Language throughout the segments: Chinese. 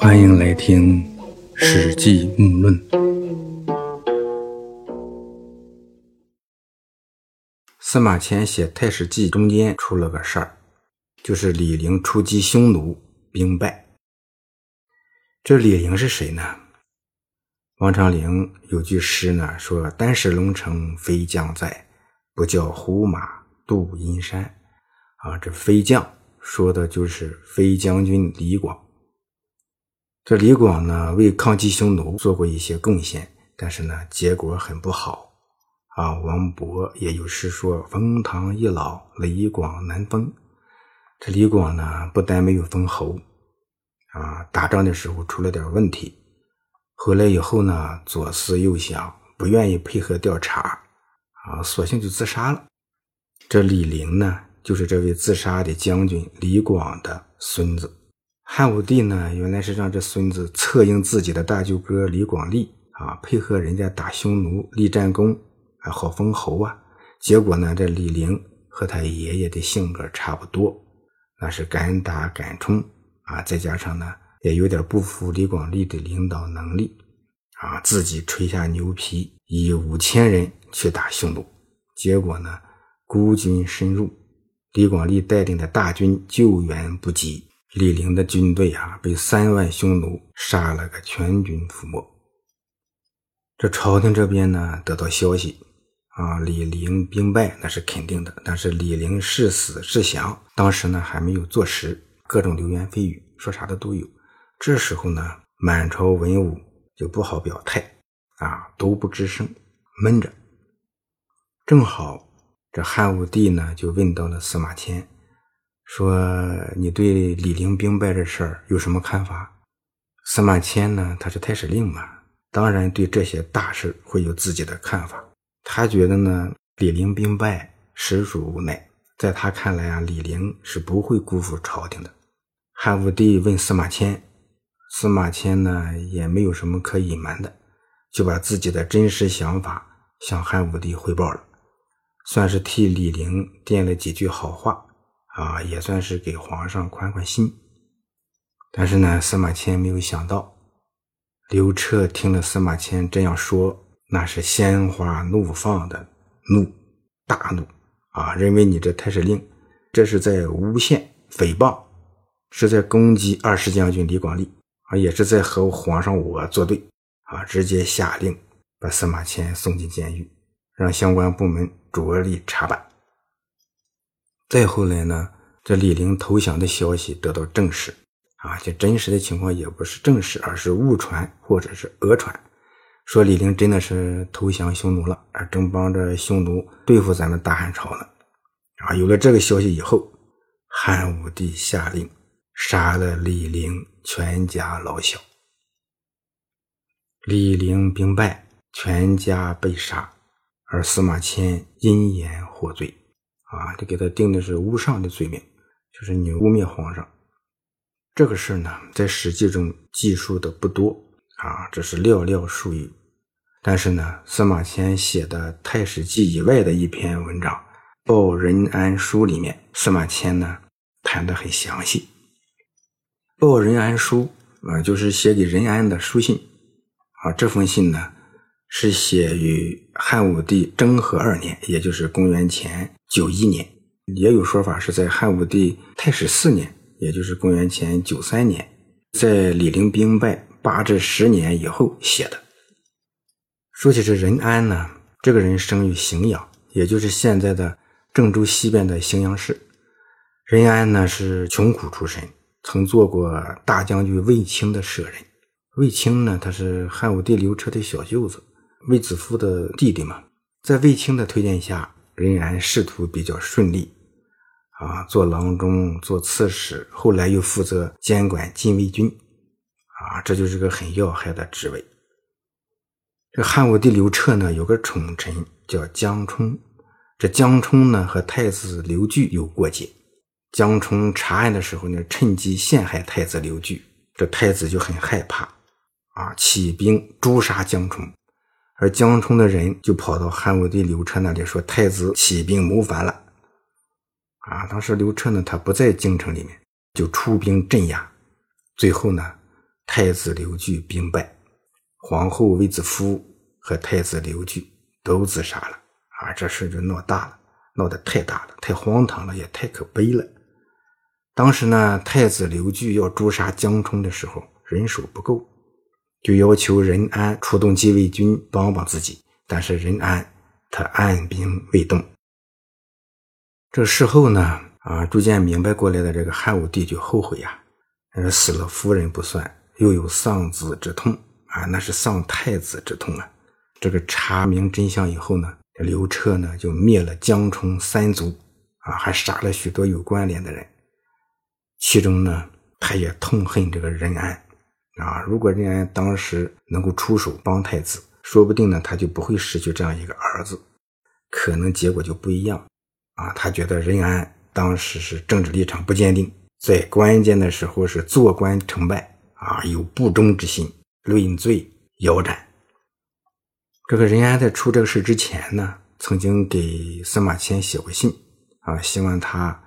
欢迎来听《史记木论》。司马迁写《太史记》中间出了个事儿，就是李陵出击匈奴，兵败。这李陵是谁呢？王昌龄有句诗呢，说：“单使龙城飞将在，不教胡马度阴山。”啊，这飞将说的就是飞将军李广。这李广呢，为抗击匈奴做过一些贡献，但是呢，结果很不好。啊，王勃也有诗说：“封唐易老，李广难封。”这李广呢，不但没有封侯，啊，打仗的时候出了点问题。回来以后呢，左思右想，不愿意配合调查，啊，索性就自杀了。这李陵呢，就是这位自杀的将军李广的孙子。汉武帝呢，原来是让这孙子策应自己的大舅哥李广利啊，配合人家打匈奴立战功，啊好封侯啊。结果呢，这李陵和他爷爷的性格差不多，那是敢打敢冲啊，再加上呢。也有点不服李广利的领导能力，啊，自己吹下牛皮，以五千人去打匈奴，结果呢，孤军深入，李广利带领的大军救援不及，李陵的军队啊，被三万匈奴杀了个全军覆没。这朝廷这边呢，得到消息，啊，李陵兵败那是肯定的，但是李陵是死是降，当时呢还没有坐实，各种流言蜚语，说啥的都有。这时候呢，满朝文武就不好表态啊，都不吱声，闷着。正好这汉武帝呢，就问到了司马迁，说：“你对李陵兵败这事儿有什么看法？”司马迁呢，他是太史令嘛，当然对这些大事会有自己的看法。他觉得呢，李陵兵败实属无奈，在他看来啊，李陵是不会辜负朝廷的。汉武帝问司马迁。司马迁呢也没有什么可隐瞒的，就把自己的真实想法向汉武帝汇报了，算是替李陵垫了几句好话啊，也算是给皇上宽宽心。但是呢，司马迁没有想到，刘彻听了司马迁这样说，那是鲜花怒放的怒，大怒啊，认为你这太史令这是在诬陷、诽谤，是在攻击二世将军李广利。啊，也是在和皇上我作对啊！直接下令把司马迁送进监狱，让相关部门着力查办。再后来呢，这李陵投降的消息得到证实啊，这真实的情况也不是证实，而是误传或者是讹传，说李陵真的是投降匈奴了，而正帮着匈奴对付咱们大汉朝呢。啊，有了这个消息以后，汉武帝下令。杀了李陵全家老小，李陵兵败，全家被杀，而司马迁因言获罪，啊，就给他定的是诬上的罪名，就是你污蔑皇上。这个事呢，在《史记》中记述的不多，啊，这是寥寥数语。但是呢，司马迁写的《太史记》以外的一篇文章《报任安书》里面，司马迁呢谈的很详细。报任安书啊，就是写给任安的书信啊。这封信呢，是写于汉武帝征和二年，也就是公元前九一年。也有说法是在汉武帝太史四年，也就是公元前九三年，在李陵兵败八至十年以后写的。说起这任安呢，这个人生于荥阳，也就是现在的郑州西边的荥阳市。任安呢是穷苦出身。曾做过大将军卫青的舍人，卫青呢，他是汉武帝刘彻的小舅子，卫子夫的弟弟嘛。在卫青的推荐下，仍然仕途比较顺利，啊，做郎中，做刺史，后来又负责监管禁卫军，啊，这就是个很要害的职位。这汉武帝刘彻呢，有个宠臣叫江充，这江充呢，和太子刘据有过节。江充查案的时候呢，趁机陷害太子刘据，这太子就很害怕，啊，起兵诛杀江充，而江充的人就跑到汉武帝刘彻那里说太子起兵谋反了，啊，当时刘彻呢他不在京城里面，就出兵镇压，最后呢，太子刘据兵败，皇后卫子夫和太子刘据都自杀了啊！这事就闹大了，闹得太大了，太荒唐了，也太可悲了。当时呢，太子刘据要诛杀江充的时候，人手不够，就要求任安出动禁卫军帮帮自己。但是任安他按兵未动。这事后呢，啊，逐渐明白过来的这个汉武帝就后悔呀，死了夫人不算。又有丧子之痛啊，那是丧太子之痛啊！这个查明真相以后呢，刘彻呢就灭了江充三族啊，还杀了许多有关联的人。其中呢，他也痛恨这个任安啊。如果任安当时能够出手帮太子，说不定呢他就不会失去这样一个儿子，可能结果就不一样啊。他觉得任安当时是政治立场不坚定，在关键的时候是做官成败。啊，有不忠之心，论罪腰斩。这个任安在出这个事之前呢，曾经给司马迁写过信，啊，希望他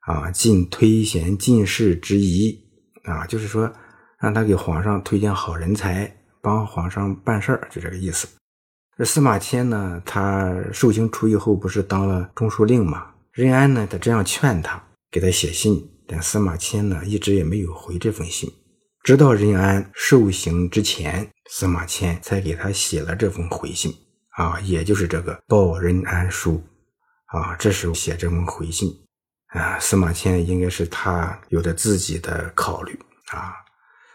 啊尽推贤进士之谊，啊，就是说让他给皇上推荐好人才，帮皇上办事儿，就这个意思。这司马迁呢，他受刑出狱后不是当了中书令吗？任安呢，他这样劝他，给他写信，但司马迁呢，一直也没有回这封信。直到任安受刑之前，司马迁才给他写了这封回信啊，也就是这个《报任安书》啊。这时候写这封回信啊，司马迁应该是他有着自己的考虑啊。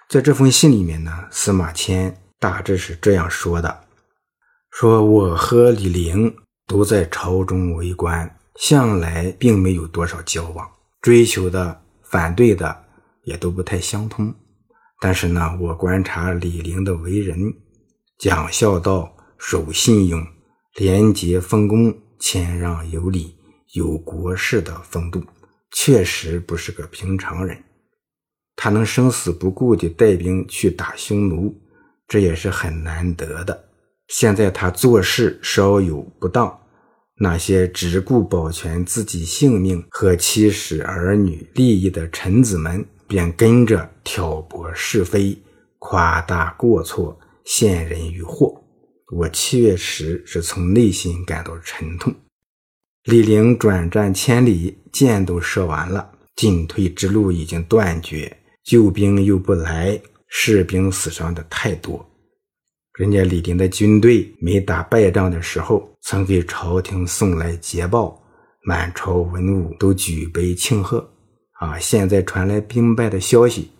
在这封信里面呢，司马迁大致是这样说的：说我和李陵都在朝中为官，向来并没有多少交往，追求的、反对的也都不太相通。但是呢，我观察李陵的为人，讲孝道、守信用、廉洁奉公、谦让有礼、有国事的风度，确实不是个平常人。他能生死不顾地带兵去打匈奴，这也是很难得的。现在他做事稍有不当，那些只顾保全自己性命和妻室儿女利益的臣子们。便跟着挑拨是非、夸大过错、陷人于祸。我确实是从内心感到沉痛。李陵转战千里，箭都射完了，进退之路已经断绝，救兵又不来，士兵死伤的太多。人家李陵的军队没打败仗的时候，曾给朝廷送来捷报，满朝文武都举杯庆贺。啊！现在传来兵败的消息，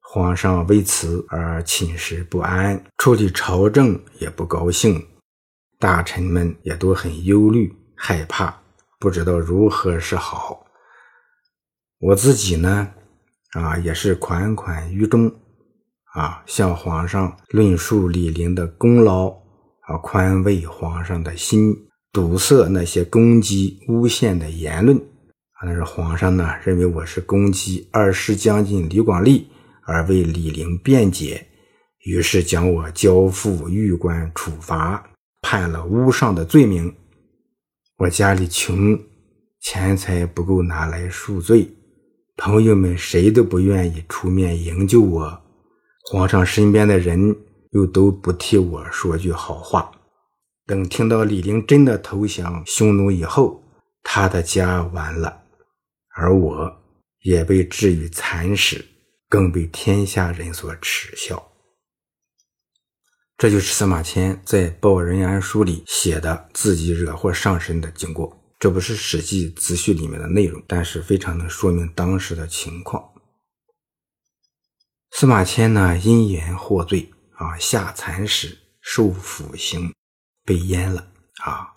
皇上为此而寝食不安，处理朝政也不高兴，大臣们也都很忧虑害怕，不知道如何是好。我自己呢，啊，也是款款于衷，啊，向皇上论述李陵的功劳，啊，宽慰皇上的心，堵塞那些攻击诬陷的言论。但是皇上呢，认为我是攻击二师将军李广利而为李陵辩解，于是将我交付狱官处罚，判了诬上的罪名。我家里穷，钱财不够拿来赎罪，朋友们谁都不愿意出面营救我，皇上身边的人又都不替我说句好话。等听到李陵真的投降匈奴以后，他的家完了。而我也被置于残史，更被天下人所耻笑。这就是司马迁在《报任安书》里写的自己惹祸上身的经过。这不是《史记》子序里面的内容，但是非常能说明当时的情况。司马迁呢，因言获罪啊，下蚕室，受腐刑，被阉了啊。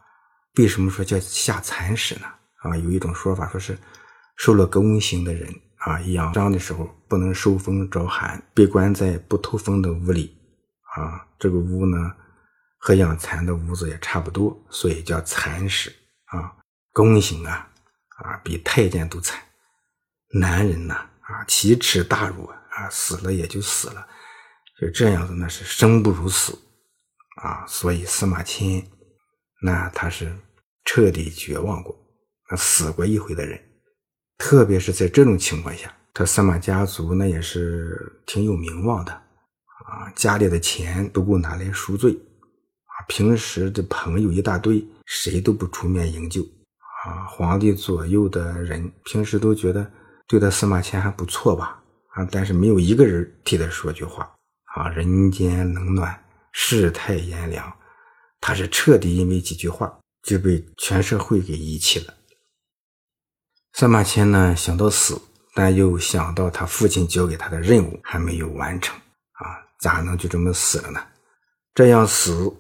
为什么说叫下蚕室呢？啊，有一种说法说是。受了宫刑的人啊，养伤的时候不能受风着寒，被关在不透风的屋里啊。这个屋呢，和养蚕的屋子也差不多，所以叫蚕室宫刑啊啊，比太监都惨。男人呐啊，奇耻大辱啊，死了也就死了，就这样子，那是生不如死啊。所以司马迁那他是彻底绝望过，那死过一回的人。特别是在这种情况下，他司马家族那也是挺有名望的啊，家里的钱不够拿来赎罪，啊，平时的朋友一大堆，谁都不出面营救，啊，皇帝左右的人平时都觉得对待司马迁还不错吧，啊，但是没有一个人替他说句话，啊，人间冷暖，世态炎凉，他是彻底因为几句话就被全社会给遗弃了。司马迁呢，想到死。但又想到他父亲交给他的任务还没有完成，啊，咋能就这么死了呢？这样死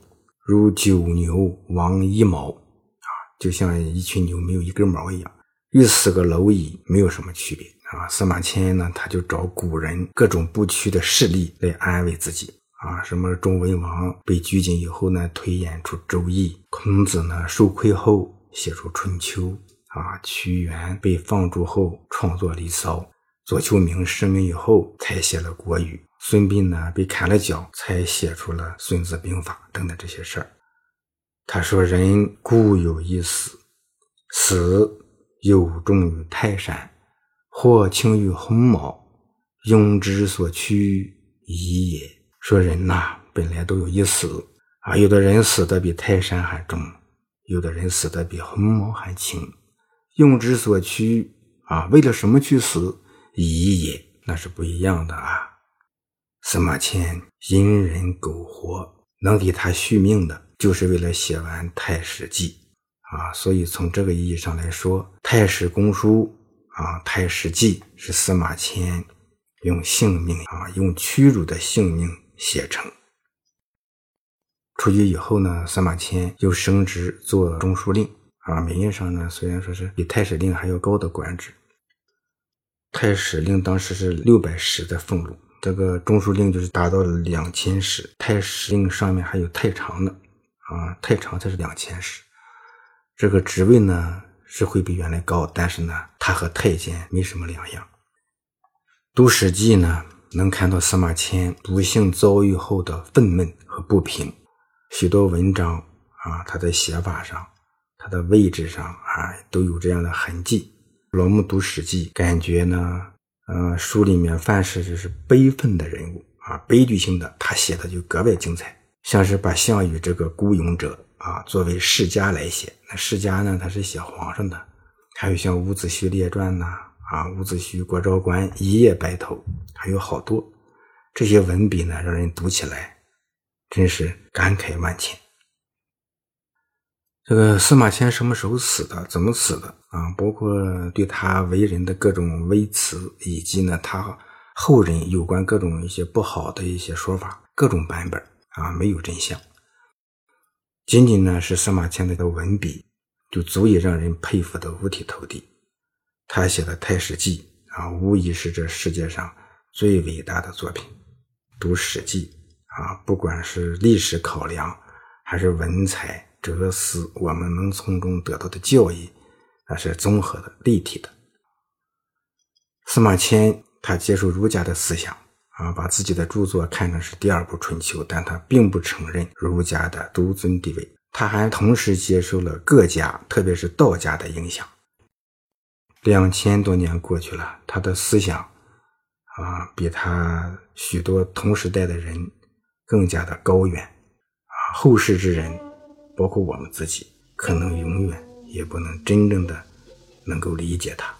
如九牛亡一毛，就像一群牛没有一根毛一样，与死个蝼蚁没有什么区别啊。司马迁呢，他就找古人各种不屈的事例来安慰自己，啊，什么周文王被拘禁以后呢，推演出《周易》；孔子呢，受亏后写出《春秋》。啊，屈原被放逐后创作《离骚》，左丘明失明以后才写了《国语》，孙膑呢被砍了脚才写出了《孙子兵法》等等这些事儿。他说：“人固有一死，死有重于泰山，或轻于鸿毛，庸之所趋矣也。”说人呐，本来都有一死啊，有的人死的比泰山还重，有的人死的比鸿毛还轻。用之所趋啊，为了什么去死？以也，那是不一样的啊。司马迁因人苟活，能给他续命的，就是为了写完《太史记》啊。所以从这个意义上来说，《太史公书》啊，《太史记》是司马迁用性命啊，用屈辱的性命写成。出狱以后呢，司马迁又升职做中书令。啊，名义上呢，虽然说是比太史令还要高的官职，太史令当时是六百石的俸禄，这个中书令就是达到了两千石，太史令上面还有太常呢，啊，太常才是两千石，这个职位呢是会比原来高，但是呢，他和太监没什么两样。读《史记》呢，能看到司马迁不幸遭遇后的愤懑和不平，许多文章啊，他在写法上。他的位置上啊，都有这样的痕迹。老木读《史记》，感觉呢，呃，书里面凡是就是悲愤的人物啊，悲剧性的，他写的就格外精彩。像是把项羽这个孤勇者啊，作为世家来写。那世家呢，他是写皇上的。还有像《伍子胥列传》呐，啊，《伍子胥过昭关一夜白头》，还有好多这些文笔呢，让人读起来真是感慨万千。这个司马迁什么时候死的？怎么死的？啊，包括对他为人的各种微词，以及呢他后人有关各种一些不好的一些说法，各种版本啊，没有真相。仅仅呢是司马迁的文笔，就足以让人佩服的五体投地。他写的《太史记》啊，无疑是这世界上最伟大的作品。读《史记》啊，不管是历史考量，还是文采。哲思，我们能从中得到的教益，那是综合的、立体的。司马迁他接受儒家的思想啊，把自己的著作看成是第二部《春秋》，但他并不承认儒家的独尊地位。他还同时接受了各家，特别是道家的影响。两千多年过去了，他的思想啊，比他许多同时代的人更加的高远啊，后世之人。包括我们自己，可能永远也不能真正的能够理解他。